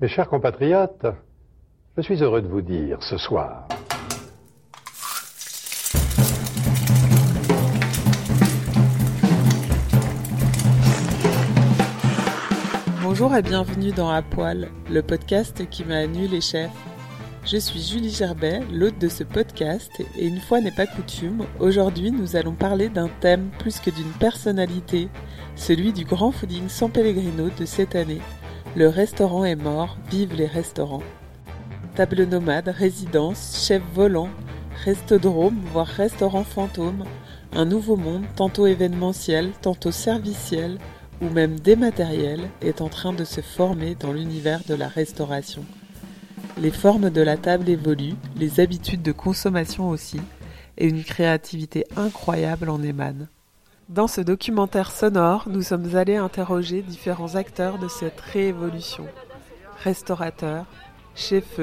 Mes chers compatriotes, je suis heureux de vous dire ce soir Bonjour et bienvenue dans À Poil, le podcast qui m'a nu les chefs. Je suis Julie Gerbet, l'hôte de ce podcast, et une fois n'est pas coutume, aujourd'hui nous allons parler d'un thème plus que d'une personnalité, celui du grand fooding San Pellegrino de cette année. Le restaurant est mort, vive les restaurants. Table nomade, résidence, chef volant, restodrome, voire restaurant fantôme, un nouveau monde, tantôt événementiel, tantôt serviciel, ou même dématériel, est en train de se former dans l'univers de la restauration. Les formes de la table évoluent, les habitudes de consommation aussi, et une créativité incroyable en émane. Dans ce documentaire sonore, nous sommes allés interroger différents acteurs de cette réévolution. Restaurateurs, chefs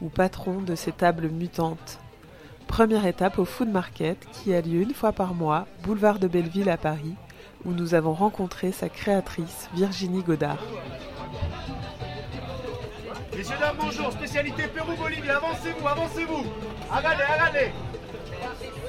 ou patrons de ces tables mutantes. Première étape au Food Market qui a lieu une fois par mois, boulevard de Belleville à Paris, où nous avons rencontré sa créatrice Virginie Godard. Messieurs, dames, bonjour. Spécialité Pérou-Bolivie. Avancez-vous, avancez-vous.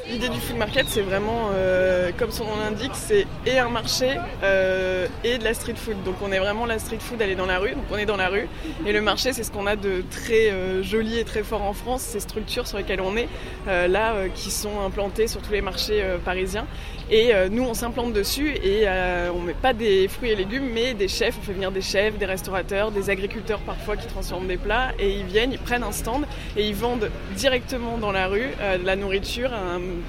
L'idée du food market, c'est vraiment, euh, comme son nom l'indique, c'est et un marché euh, et de la street food. Donc on est vraiment la street food, elle est dans la rue, donc on est dans la rue. Et le marché, c'est ce qu'on a de très euh, joli et très fort en France, ces structures sur lesquelles on est, là, qui sont implantées sur tous les marchés parisiens. Et nous, on s'implante dessus et on met pas des fruits et légumes, mais des chefs. On fait venir des chefs, des restaurateurs, des agriculteurs parfois qui transforment des plats. Et ils viennent, ils prennent un stand et ils vendent directement dans la rue de la nourriture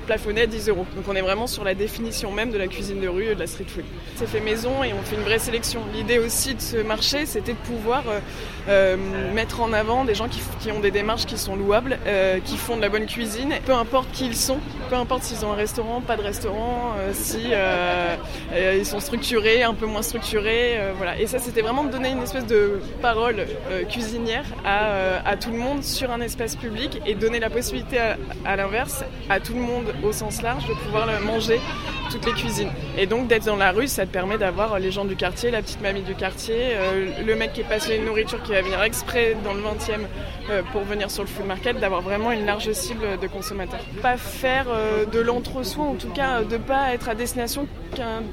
plafonné à 10 euros. Donc on est vraiment sur la définition même de la cuisine de rue et de la street food. C'est fait maison et on fait une vraie sélection. L'idée aussi de ce marché, c'était de pouvoir euh, euh, mettre en avant des gens qui, ont des démarches qui sont louables, euh, qui font de la bonne cuisine, peu importe qui ils sont, peu importe s'ils ont un restaurant, pas de restaurant, si ils sont structurés, un peu moins structurés, voilà. Et ça, c'était vraiment de donner une espèce de parole cuisinière à, tout le monde sur un espace public et donner la possibilité à, à l'inverse à tout le monde au sens large de pouvoir manger toutes les cuisines. Et donc d'être dans la rue, ça te permet d'avoir les gens du quartier, la petite mamie du quartier, euh, le mec qui est passionné de nourriture qui va venir exprès dans le 20e euh, pour venir sur le food market, d'avoir vraiment une large cible de consommateurs. Pas faire euh, de l'entre-soi, en tout cas de pas être à destination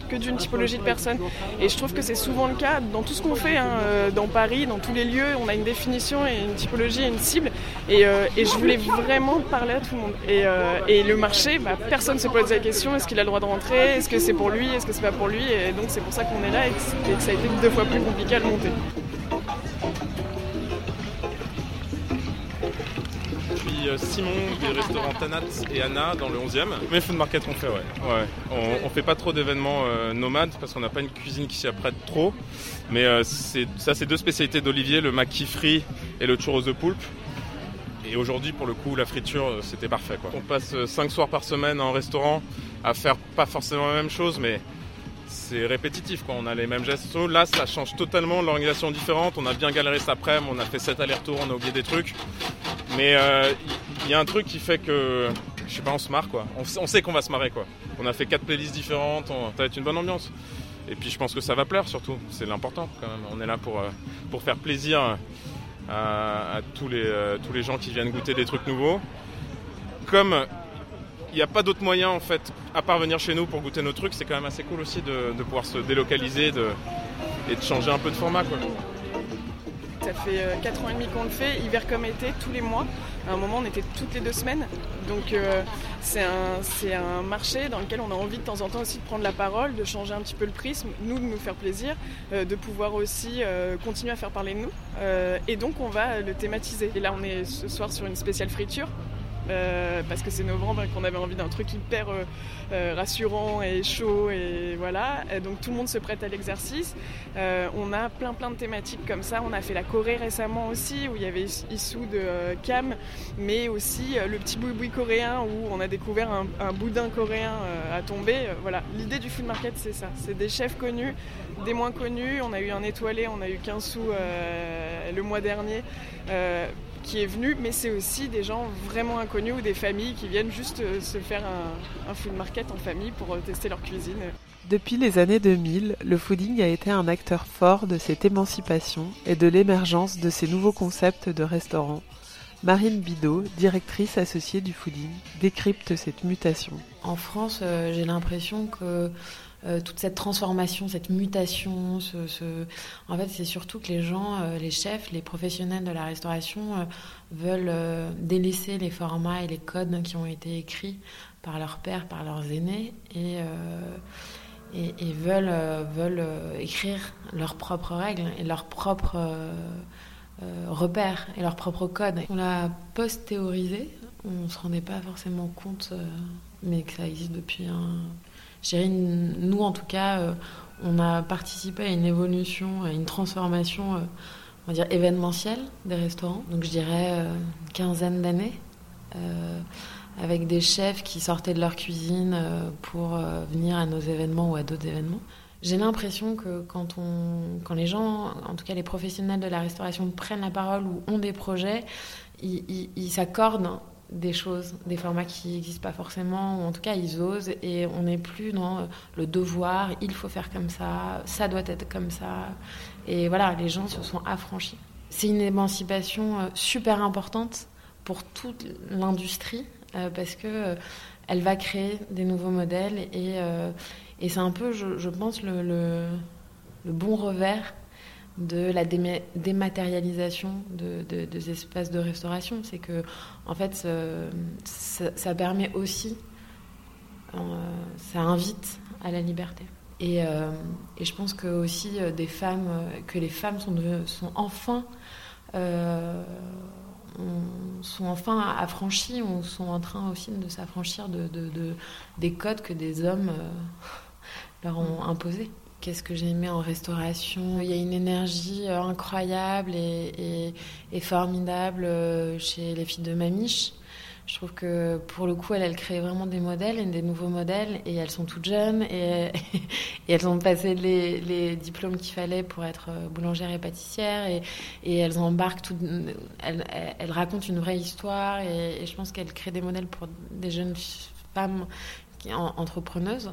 que d'une typologie de personnes. Et je trouve que c'est souvent le cas dans tout ce qu'on fait, hein, dans Paris, dans tous les lieux, on a une définition et une typologie et une cible. Et, je voulais vraiment parler à tout le monde. Et, et le marché, bah, personne ne se pose la question, est-ce qu'il a le droit de rentrer est-ce que c'est pour lui, est-ce que c'est pas pour lui, et donc c'est pour ça qu'on est là et que, ça a été deux fois plus compliqué à le monter. Je suis euh, Simon des restaurants Tanat et Anna dans le 11e. Mais food market on fait, ouais. ouais. On, fait pas trop d'événements euh, nomades parce qu'on n'a pas une cuisine qui s'y apprête trop. Mais euh, ça, c'est deux spécialités d'Olivier, le maquis frit et le churros de poulpe. Et aujourd'hui, pour le coup, la friture, c'était parfait. On passe 5 soirs par semaine en restaurant à faire pas forcément la même chose, mais c'est répétitif. On a les mêmes gestes. Là, ça change totalement, l'organisation différente. On a bien galéré cet après-midi, on a fait 7 allers-retours, on a oublié des trucs. Mais il euh, y, a un truc qui fait que, je sais pas, on se marre. Quoi. On, sait qu'on va se marrer. Quoi. On a fait 4 playlists différentes, ça va être une bonne ambiance. Et puis je pense que ça va plaire surtout, c'est l'important quand même. On est là pour, euh, pour faire plaisir à, tous, les, euh, tous les gens qui viennent goûter des trucs nouveaux. Comme il n'y a pas d'autre moyen en fait, à part venir chez nous pour goûter nos trucs, c'est quand même assez cool aussi de, pouvoir se délocaliser et de changer un peu de format. Quoi. Ça fait 4 euh, ans et demi qu'on le fait, hiver comme été, tous les mois. À un moment, on était toutes les deux semaines. Donc, euh, c'est un, marché dans lequel on a envie de temps en temps aussi de prendre la parole, de changer un petit peu le prisme, nous, de nous faire plaisir, euh, de pouvoir aussi continuer à faire parler de nous. et donc, on va le thématiser. Et là, on est ce soir sur une spéciale friture. Euh, parce que c'est novembre et qu'on avait envie d'un truc hyper euh, euh, rassurant et chaud et voilà. donc tout le monde se prête à l'exercice. on a plein plein de thématiques comme ça. On a fait la Corée récemment aussi où il y avait issue de Cam, mais aussi le petit boui coréen où on a découvert un, boudin coréen à tomber. voilà, l'idée du food market c'est ça. C'est des chefs connus, des moins connus. On a eu un étoilé, on a eu 15 sous le mois dernier qui est venu, mais c'est aussi des gens vraiment inconnus ou des familles qui viennent juste se faire un, un food market en famille pour tester leur cuisine. Depuis les années 2000, le fooding a été un acteur fort de cette émancipation et de l'émergence de ces nouveaux concepts de restaurants. Marine Bidot, directrice associée du fooding, décrypte cette mutation. En France, euh, j'ai l'impression que euh, toute cette transformation, cette mutation, en fait, c'est surtout que les gens, euh, les chefs, les professionnels de la restauration euh, veulent délaisser les formats et les codes qui ont été écrits par leurs pères, par leurs aînés, et, veulent, veulent écrire leurs propres règles et leurs propres repères et leurs propres codes. On l'a post-théorisé, on ne se rendait pas forcément compte, mais que ça existe depuis un nous en tout cas, euh, on a participé à une évolution, à une transformation, euh, on va dire événementielle des restaurants. Donc je dirais euh, une quinzaine d'années, avec des chefs qui sortaient de leur cuisine pour venir à nos événements ou à d'autres événements. J'ai l'impression que quand, on, quand les gens, en tout cas les professionnels de la restauration, prennent la parole ou ont des projets, ils, s'accordent des choses, des formats qui n'existent pas forcément, ou en tout cas ils osent, et on n'est plus dans le devoir, il faut faire comme ça, ça doit être comme ça. Et voilà, les gens se sont affranchis. C'est une émancipation euh, super importante pour toute l'industrie, euh, parce que euh, elle va créer des nouveaux modèles, et, et c'est un peu, je, pense, le bon revers de la dématérialisation de, de, des espaces de restauration. C'est que, en fait, ça, permet aussi, euh, ça invite à la liberté. Et, euh, je pense que aussi des femmes, que les femmes sont, sont enfin, euh, sont enfin affranchies, ou sont en train aussi de s'affranchir de, de, de, des codes que des hommes euh, leur ont imposés. Qu'est-ce que j'ai aimé en restauration Il y a une énergie euh, incroyable et, formidable euh, chez les filles de Mamiche. Je trouve que pour le coup, elles, elles créent vraiment des modèles, des nouveaux modèles, et elles sont toutes jeunes, et, elles ont passé les, diplômes qu'il fallait pour être euh, boulangère et pâtissière, et, elles embarquent, elles, racontent une vraie histoire, et, je pense qu'elles créent des modèles pour des jeunes femmes entrepreneuses.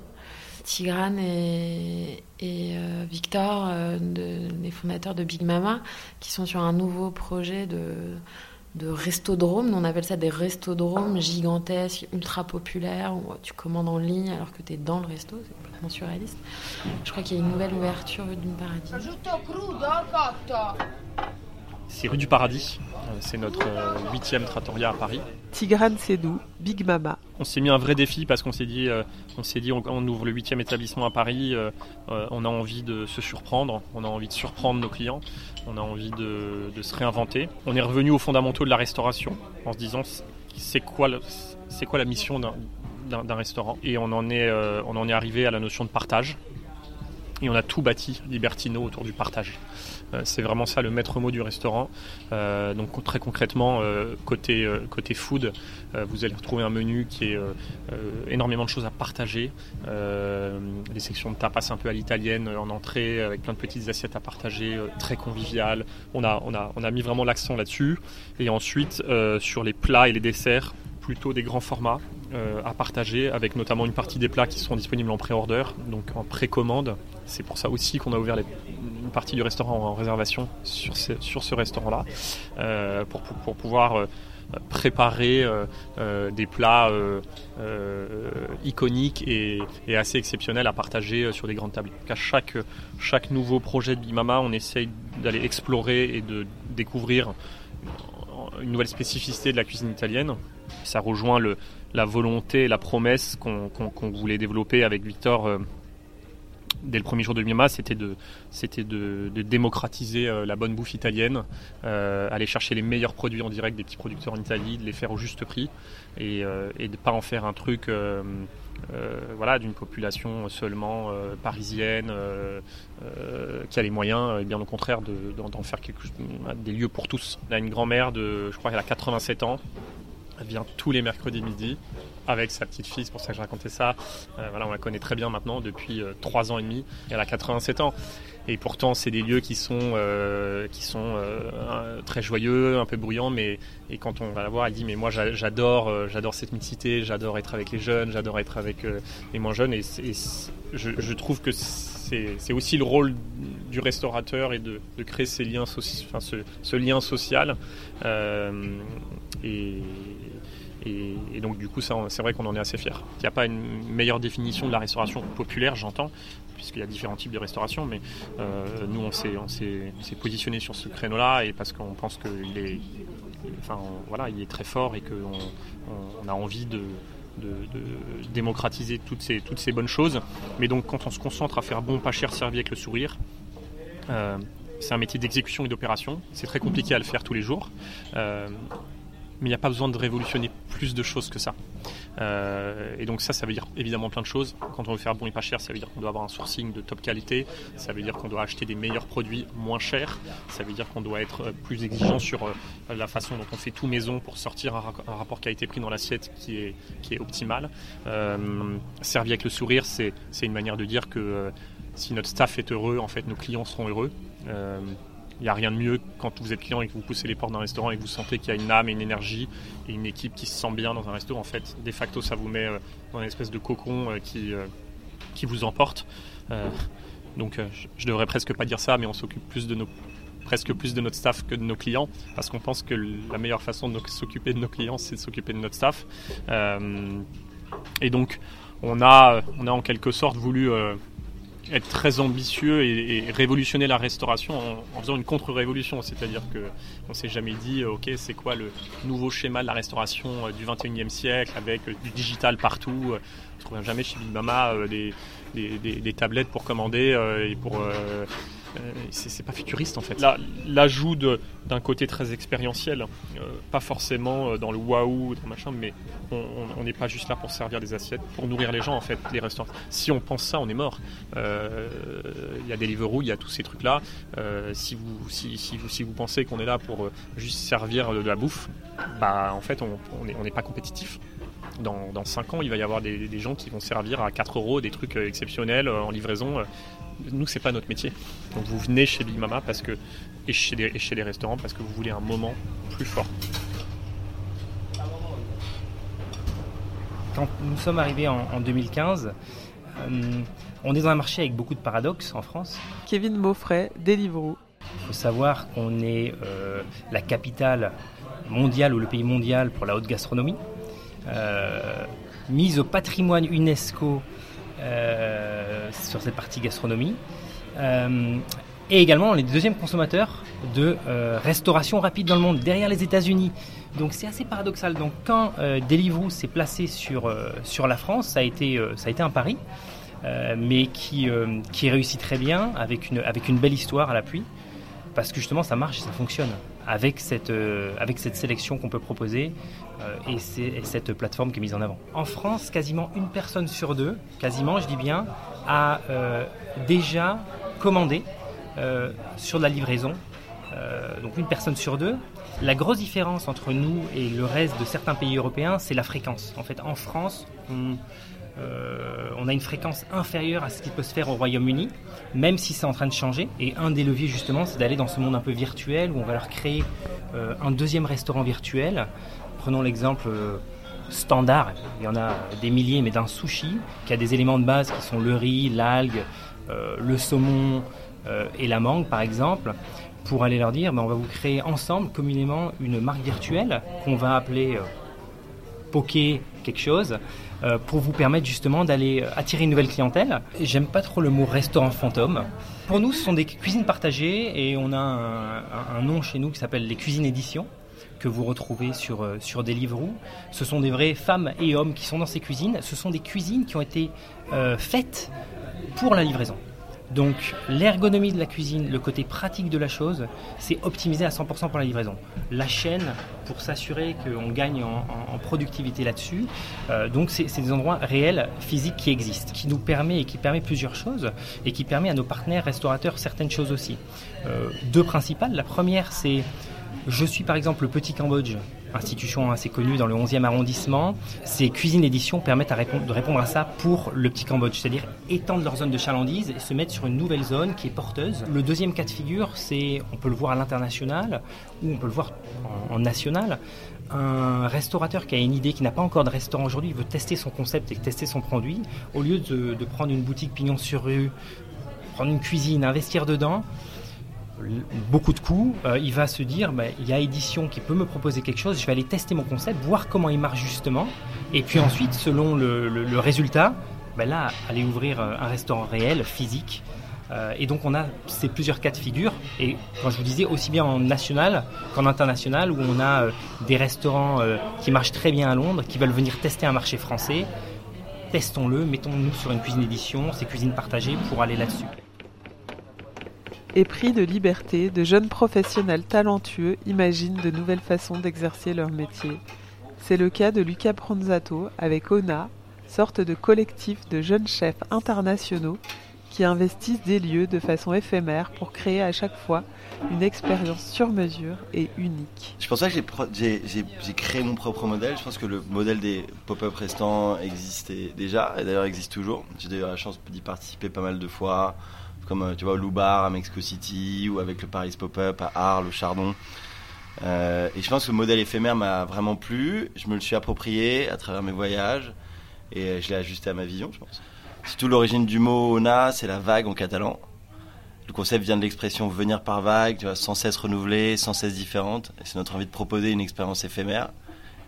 Tigrane et, euh, Victor, euh, les fondateurs de Big Mama, qui sont sur un nouveau projet de, de restodrome. On appelle ça des restodromes gigantesques, ultra populaires, où tu commandes en ligne alors que tu es dans le resto. C'est complètement surréaliste. Je crois qu'il y a une nouvelle ouverture rue du Paradis. C'est rue du Paradis. C'est notre huitième trattoria à Paris. Tigrane Sédou, Big Mama. On s'est mis un vrai défi parce qu'on s'est dit, euh, on s'est dit, on, ouvre le huitième établissement à Paris, euh, euh, on a envie de se surprendre, on a envie de surprendre nos clients, on a envie de, de se réinventer. On est revenu aux fondamentaux de la restauration en se disant, c'est quoi, c'est quoi la mission d'un restaurant? Et on en est, on en est arrivé à la notion de partage. Et on a tout bâti Libertino autour du partage. C'est vraiment ça le maître mot du restaurant. Euh, donc très concrètement, euh, côté, euh, food, vous allez retrouver un menu qui est énormément de choses à partager. des sections de tapas un peu à l'italienne en entrée, avec plein de petites assiettes à partager, très convivial. On a, on, a, on a mis vraiment l'accent là-dessus. Et ensuite, sur les plats et les desserts, plutôt des grands formats euh, à partager, avec notamment une partie des plats qui seront disponibles en pré-order, donc en précommande. C'est pour ça aussi qu'on a ouvert une partie du restaurant en réservation sur ce, restaurant-là, euh, pour, pouvoir euh, préparer des plats iconiques et, assez exceptionnels à partager sur des grandes tables. À chaque, chaque nouveau projet de Bimama, on essaye d'aller explorer et de découvrir une nouvelle spécificité de la cuisine italienne. Ça rejoint la volonté la promesse qu'on qu qu voulait développer avec Victor euh, dès le premier jour de Mima, c'était de, démocratiser euh, la bonne bouffe italienne, euh, aller chercher les meilleurs produits en direct des petits producteurs en Italie, de les faire au juste prix et, de ne pas en faire un truc d'une population seulement parisienne qui a les moyens, et bien au contraire d'en de, faire quelque, des lieux pour tous. On a une grand-mère de, je crois qu'elle a 87 ans, elle vient tous les mercredis midi avec sa petite fille, c'est pour ça que je racontais ça. Euh, voilà, on la connaît très bien maintenant depuis euh, 3 ans et demi. Elle a 87 ans. et pourtant, c'est des lieux qui sont, euh, qui sont euh, très joyeux, un peu bruyants, mais et quand on va la voir, elle dit mais moi j'adore, cette mixité, j'adore être avec les jeunes, j'adore être avec les moins jeunes, et, je, trouve que c'est aussi le rôle du restaurateur et de, créer ces liens, enfin, ce, lien social. Et, donc du coup, c'est vrai qu'on en est assez fier. Il n'y a pas une meilleure définition de la restauration populaire, j'entends, puisqu'il y a différents types de restauration, mais euh, nous, on s'est positionné sur ce créneau-là et parce qu'on pense qu'il est, enfin, voilà, il est très fort et qu'on on a envie de, démocratiser toutes ces, toutes ces bonnes choses. Mais donc, quand on se concentre à faire bon, pas cher, servi avec le sourire, euh, c'est un métier d'exécution et d'opération. C'est très compliqué à le faire tous les jours. Euh, mais il n'y a pas besoin de révolutionner plus de choses que ça. Euh, et donc ça, ça veut dire évidemment plein de choses. Quand on veut faire bon et pas cher, ça veut dire qu'on doit avoir un sourcing de top qualité, ça veut dire qu'on doit acheter des meilleurs produits moins chers, ça veut dire qu'on doit être euh, plus exigeant sur euh, la façon dont on fait tout maison pour sortir un, rapport qualité-prix dans l'assiette qui est, qui est optimal. servi avec le sourire, c'est une manière de dire que si notre staff est heureux, en fait, nos clients seront heureux. Il n'y a rien de mieux quand vous êtes client et que vous poussez les portes d'un restaurant et que vous sentez qu'il y a une âme et une énergie et une équipe qui se sent bien dans un restaurant. En fait, de facto, ça vous met euh, dans une espèce de cocon euh, qui, euh, qui vous emporte. donc, je devrais presque pas dire ça, mais on s'occupe plus de nos presque plus de notre staff que de nos clients, parce qu'on pense que la meilleure façon de s'occuper de nos clients, c'est de s'occuper de notre staff. et donc, on a, on a en quelque sorte voulu être très ambitieux et, révolutionner la restauration en, faisant une contre-révolution. C'est-à-dire qu'on s'est jamais dit, ok, c'est quoi le nouveau schéma de la restauration euh, du 21e siècle avec euh, du digital partout. On ne trouve jamais chez Big Mama euh, des, des, tablettes pour commander et pour euh, c'est pas futuriste en fait. L'ajout d'un côté très expérientiel, euh, pas forcément euh, dans le waouh, dans machin, mais on n'est pas juste là pour servir des assiettes, pour nourrir les gens en fait, les restaurants. Si on pense ça, on est mort. Il y a Deliveroo, il y a tous ces trucs là. si, vous, si, vous, si vous pensez qu'on est là pour juste servir de la bouffe, bah en fait on n'est pas compétitif. Dans, dans 5 ans, il va y avoir des, des, gens qui vont servir à 4 euros des trucs exceptionnels en livraison nous, c'est pas notre métier. Donc vous venez chez Big Mama parce que, et, chez les, chez les restaurants parce que vous voulez un moment plus fort. Quand nous sommes arrivés en, 2015, euh, on est dans un marché avec beaucoup de paradoxes en France. Kevin Beaufray, Deliveroo. Il faut savoir qu'on est euh, la capitale mondiale ou le pays mondial pour la haute gastronomie, euh, mise au patrimoine UNESCO sur cette partie gastronomie. Euh, et également, on est deuxième consommateur de euh, restauration rapide dans le monde, derrière les États-Unis. Donc c'est assez paradoxal. Donc quand Deliveroo s'est placé sur, sur la France, ça a été, ça a été un pari, mais qui, qui réussit très bien, avec une, avec une belle histoire à l'appui, parce que justement ça marche et ça fonctionne avec cette, avec cette sélection qu'on peut proposer, euh, et cette plateforme qui est mise en avant. En France, quasiment une personne sur deux, quasiment je dis bien, a euh, déjà commandé euh, sur la livraison. donc une personne sur deux. La grosse différence entre nous et le reste de certains pays européens, c'est la fréquence. En fait, en France, on, on, a une fréquence inférieure à ce qui peut se faire au Royaume-Uni, même si c'est en train de changer. Et un des leviers, justement, c'est d'aller dans ce monde un peu virtuel où on va leur créer un deuxième restaurant virtuel Prenons l'exemple euh, standard, il y en a des milliers, mais d'un sushi qui a des éléments de base qui sont le riz, l'algue, euh, le saumon euh, et la mangue par exemple, pour aller leur dire ben, on va vous créer ensemble communément une marque virtuelle qu'on va appeler Poké quelque chose pour vous permettre justement d'aller attirer une nouvelle clientèle. J'aime pas trop le mot restaurant fantôme. Pour nous, ce sont des cuisines partagées et on a un nom chez nous qui s'appelle les cuisines éditions que vous retrouvez sur, euh, sur Deliveroo. Ce sont des vraies femmes et hommes qui sont dans ces cuisines. Ce sont des cuisines qui ont été euh, faites pour la livraison. Donc l'ergonomie de la cuisine, le côté pratique de la chose, c'est optimisé à 100% pour la livraison. La chaîne, pour s'assurer qu'on gagne en, productivité là-dessus, euh, donc c'est des endroits réels, physiques qui existent, qui nous permet et qui permet plusieurs choses, et qui permet à nos partenaires restaurateurs certaines choses aussi. deux principales. La première, c'est je suis par exemple le petit Cambodge institution assez connue dans le 11e arrondissement. Ces cuisines éditions permettent de répondre à ça pour le petit Cambodge, c'est-à-dire étendre leur zone de chalandise et se mettre sur une nouvelle zone qui est porteuse. Le deuxième cas de figure, c'est, on peut le voir à l'international ou on peut le voir en, national, un restaurateur qui a une idée, qui n'a pas encore de restaurant aujourd'hui, veut tester son concept et tester son produit, au lieu de, de prendre une boutique pignon sur rue, prendre une cuisine, investir dedans, beaucoup de coûts, euh, il va se dire bah, il y a édition qui peut me proposer quelque chose, je vais aller tester mon concept, voir comment il marche justement, et puis ensuite, selon le, résultat, bah, là, aller ouvrir euh, un restaurant réel, physique. Euh, et donc on a ces plusieurs cas de figure, et quand je vous disais aussi bien en national qu'en international, où on a des restaurants qui marchent très bien à Londres, qui veulent venir tester un marché français. Testons-le, mettons-nous sur une cuisine édition, ces cuisines partagées pour aller là-dessus. Épris de liberté, de jeunes professionnels talentueux imaginent de nouvelles façons d'exercer leur métier. C'est le cas de Luca Pronzato avec ONA, sorte de collectif de jeunes chefs internationaux qui investissent des lieux de façon éphémère pour créer à chaque fois une expérience sur mesure et unique. Je pense que j'ai créé mon propre modèle. Je pense que le modèle des pop-up restaurants existait déjà et d'ailleurs existe toujours. J'ai eu la chance d'y participer pas mal de fois comme euh, tu vois au Loubar à Mexico City ou avec le Paris Pop-Up à Arles, au Chardon. Euh, et je pense que le modèle éphémère m'a vraiment plu. Je me le suis approprié à travers mes voyages et euh, je l'ai ajusté à ma vision, je pense. Surtout l'origine du mot ona, c'est la vague en catalan. Le concept vient de l'expression venir par vague, tu vois, sans cesse renouvelée, sans cesse différente. Et c'est notre envie de proposer une expérience éphémère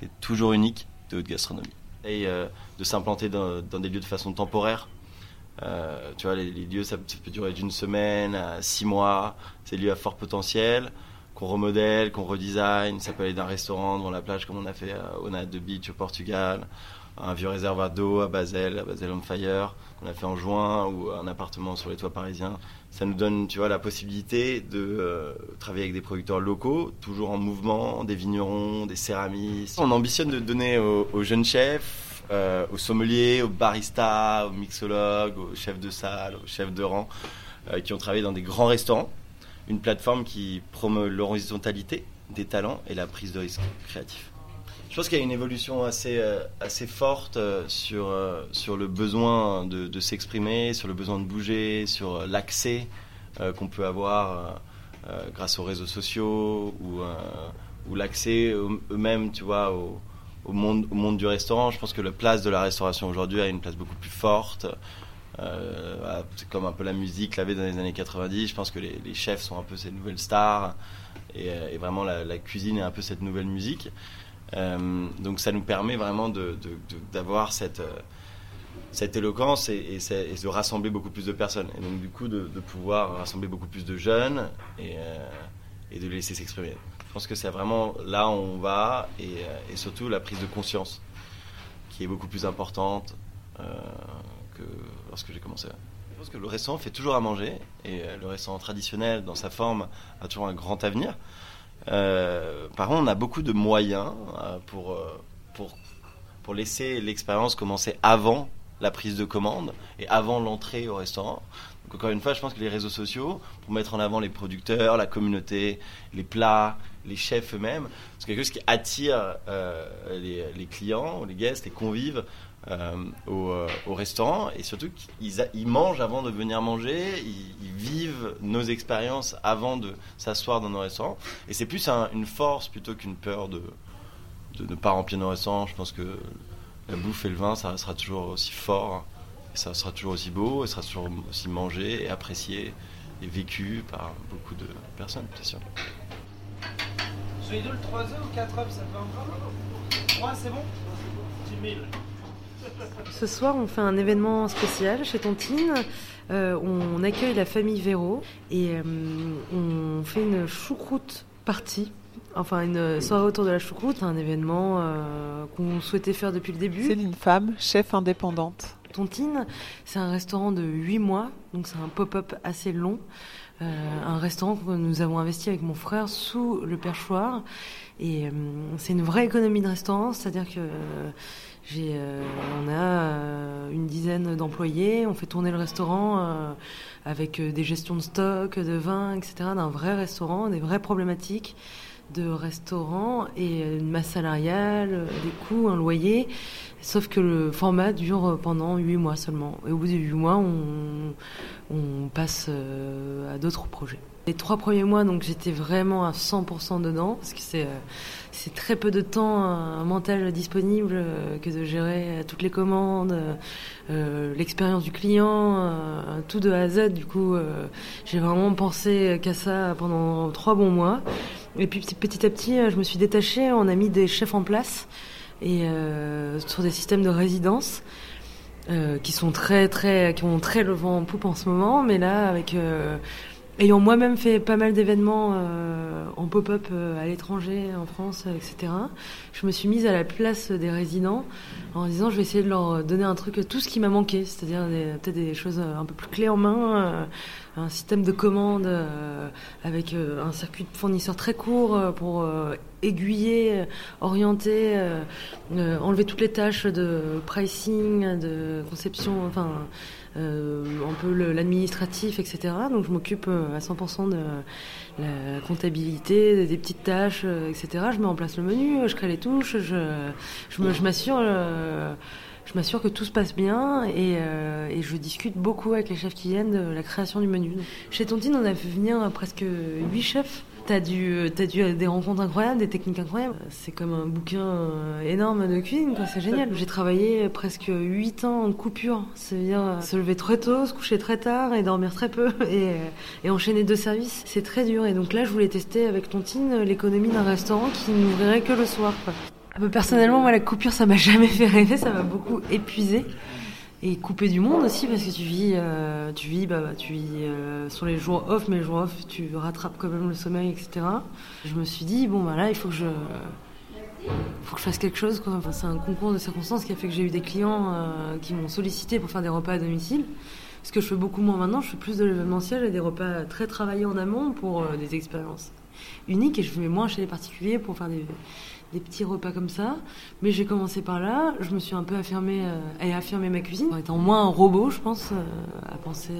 et toujours unique de haute gastronomie. Et de s'implanter dans, dans, des lieux de façon temporaire euh, tu vois, les, lieux, ça, peut durer d'une semaine à six mois. C'est des lieux à fort potentiel qu'on remodèle, qu'on redesign. Ça peut aller d'un restaurant devant la plage, comme on a fait au Nat de Beach au Portugal, un vieux réservoir d'eau à Basel, à Basel on Fire, qu'on a fait en juin, ou un appartement sur les toits parisiens. Ça nous donne, tu vois, la possibilité de euh, travailler avec des producteurs locaux, toujours en mouvement, des vignerons, des céramistes. On ambitionne de donner aux jeunes chefs euh, aux sommeliers, aux baristas, aux mixologues, aux chefs de salle, aux chefs de rang, euh, qui ont travaillé dans des grands restaurants. Une plateforme qui promeut l'horizontalité des talents et la prise de risque créatif. Je pense qu'il y a une évolution assez, euh, assez forte sur, sur le besoin de, de s'exprimer, sur le besoin de bouger, sur l'accès qu'on peut avoir grâce aux réseaux sociaux ou, ou l'accès eux-mêmes, tu vois, aux, au monde, du restaurant. Je pense que la place de la restauration aujourd'hui a une place beaucoup plus forte. Euh, c'est comme un peu la musique l'avait dans les années 90. Je pense que les, chefs sont un peu ces nouvelles stars et, euh, vraiment la, cuisine est un peu cette nouvelle musique. Euh, donc ça nous permet vraiment d'avoir cette, éloquence et, de rassembler beaucoup plus de personnes. Et donc du coup de, pouvoir rassembler beaucoup plus de jeunes et de les laisser s'exprimer. Je pense que c'est vraiment là où on va et, euh, surtout la prise de conscience qui est beaucoup plus importante euh, que lorsque j'ai commencé. Je pense que le restaurant fait toujours à manger et euh, le restaurant traditionnel dans sa forme a toujours un grand avenir. par contre, on a beaucoup de moyens pour, pour, pour laisser l'expérience commencer avant la prise de commande et avant l'entrée au restaurant. Encore une fois, je pense que les réseaux sociaux, pour mettre en avant les producteurs, la communauté, les plats, les chefs eux-mêmes, c'est quelque chose qui attire euh, les, clients, les guests, les convives euh, euh, au, restaurant et surtout qu'ils ils mangent avant de venir manger, ils, vivent nos expériences avant de s'asseoir dans nos restaurants et c'est plus une force plutôt qu'une peur de, de ne pas remplir nos restaurants. Je pense que la bouffe et le vin, ça restera toujours aussi fort, et ça sera toujours aussi beau, et ça sera toujours aussi mangé et apprécié et vécu par beaucoup de personnes, c'est sûr. Je vais le 3 œufs ou 4 œufs, ça peut encore? 3, c'est bon? 10 000. Ce soir, on fait un événement spécial chez Tontine. Euh, on accueille la famille Véro et euh, on fait une choucroute partie. Enfin, une soirée autour de la choucroute, un événement euh, qu'on souhaitait faire depuis le début. C'est une femme, chef indépendante. Tontine, c'est un restaurant de 8 mois, donc c'est un pop-up assez long. un restaurant que nous avons investi avec mon frère sous le perchoir. Et c'est une vraie économie de restaurant, c'est-à-dire que j'ai, on a une dizaine d'employés, on fait tourner le restaurant avec des gestions de stock, de vin, etc., d'un vrai restaurant, des vraies problématiques de restaurant et une masse salariale, des coûts, un loyer. Sauf que le format dure pendant 8 mois seulement. Et au bout de 8 mois, on, on passe euh, à d'autres projets. Les trois premiers mois, donc j'étais vraiment à 100% dedans, parce que c'est euh, c'est très peu de temps un mental disponible euh, que de gérer toutes les commandes, l'expérience du client, tout de A à Z. Du coup, j'ai vraiment pensé qu'à ça pendant trois bons mois. Et puis petit à petit, je me suis détachée. On a mis des chefs en place et sur des systèmes de résidence. Euh, qui sont très très qui ont très le vent en poupe en ce moment mais là avec euh, ayant moi-même fait pas mal d'événements euh, en pop-up à l'étranger en France etc je me suis mise à la place des résidents en disant je vais essayer de leur donner un truc tout ce qui m'a manqué c'est-à-dire peut-être des choses un peu plus clés en main un système de commande euh, avec euh, un circuit de fournisseurs très court euh, pour aiguiller, orienter, enlever toutes les tâches de pricing, de conception, enfin un peu l'administratif, etc. Donc je m'occupe à 100% de la comptabilité, des petites tâches, etc. Je mets en place le menu, je crée les touches, je, je m'assure je m'assure que tout se passe bien et, euh, et, je discute beaucoup avec les chefs qui viennent de la création du menu. Chez Tontine, on a fait venir presque 8 chefs. T'as dû, as dû des rencontres incroyables, des techniques incroyables. C'est comme un bouquin euh, énorme de cuisine, quoi. C'est génial. J'ai travaillé presque 8 ans en coupure. C'est-à-dire euh, se lever très tôt, se coucher très tard et dormir très peu et, et enchaîner deux services. C'est très dur. Et donc là, je voulais tester avec Tontine l'économie d'un restaurant qui n'ouvrirait que le soir, personnellement, moi, la coupure, ça m'a jamais fait rêver, ça m'a beaucoup épuisé. Et couper du monde aussi, parce que tu vis, euh, tu vis, bah, tu vis euh, sur les jours off, mais les jours off, tu rattrapes quand même le sommeil, etc. Je me suis dit, bon, bah là, il faut que je, faut que je fasse quelque chose. Quoi. Enfin, c'est un concours de circonstances qui a fait que j'ai eu des clients euh, qui m'ont sollicité pour faire des repas à domicile. Ce que je fais beaucoup moins maintenant, je fais plus de l'événementiel et des repas très travaillés en amont pour des expériences uniques. Et je vais moins chez les particuliers pour faire des, petits repas comme ça. Mais j'ai commencé par là. Je me suis un peu affirmée euh, et affirmé ma cuisine en étant moins un robot, je pense, euh, à penser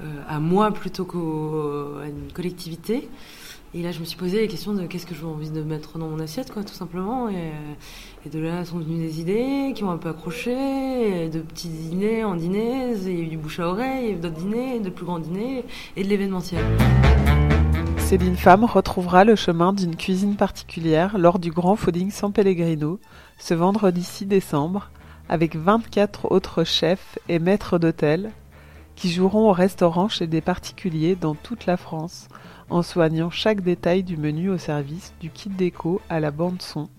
euh, à moi plutôt qu'à une collectivité. Et là, je me suis posé la question de qu'est-ce que j'ai envie de mettre dans mon assiette, quoi, tout simplement. Et, de là sont venues des idées qui ont un peu accroché, de petits dîners en dîners, il y a eu du bouche à oreille, d'autres dîners, de plus grands dîners, et de l'événementiel. Céline Femme retrouvera le chemin d'une cuisine particulière lors du Grand Fooding San Pellegrino ce vendredi 6 décembre avec 24 autres chefs et maîtres d'hôtel qui joueront au restaurant chez des particuliers dans toute la France en soignant chaque détail du menu au service du kit déco à la bande son.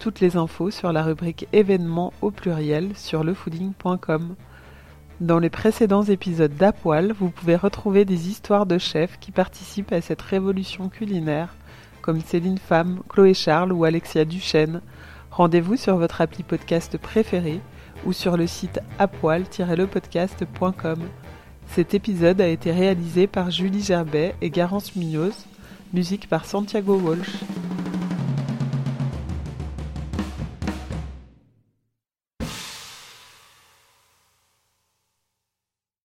Toutes les infos sur la rubrique événements au pluriel sur lefooding.com. Dans les précédents épisodes d'Apoil, vous pouvez retrouver des histoires de chefs qui participent à cette révolution culinaire, comme Céline Femme, Chloé Charles ou Alexia Duchesne. Rendez-vous sur votre appli podcast préféré ou sur le site apoil-lepodcast.com. Cet épisode a été réalisé par Julie Gerbet et Garance Munoz, musique par Santiago Walsh.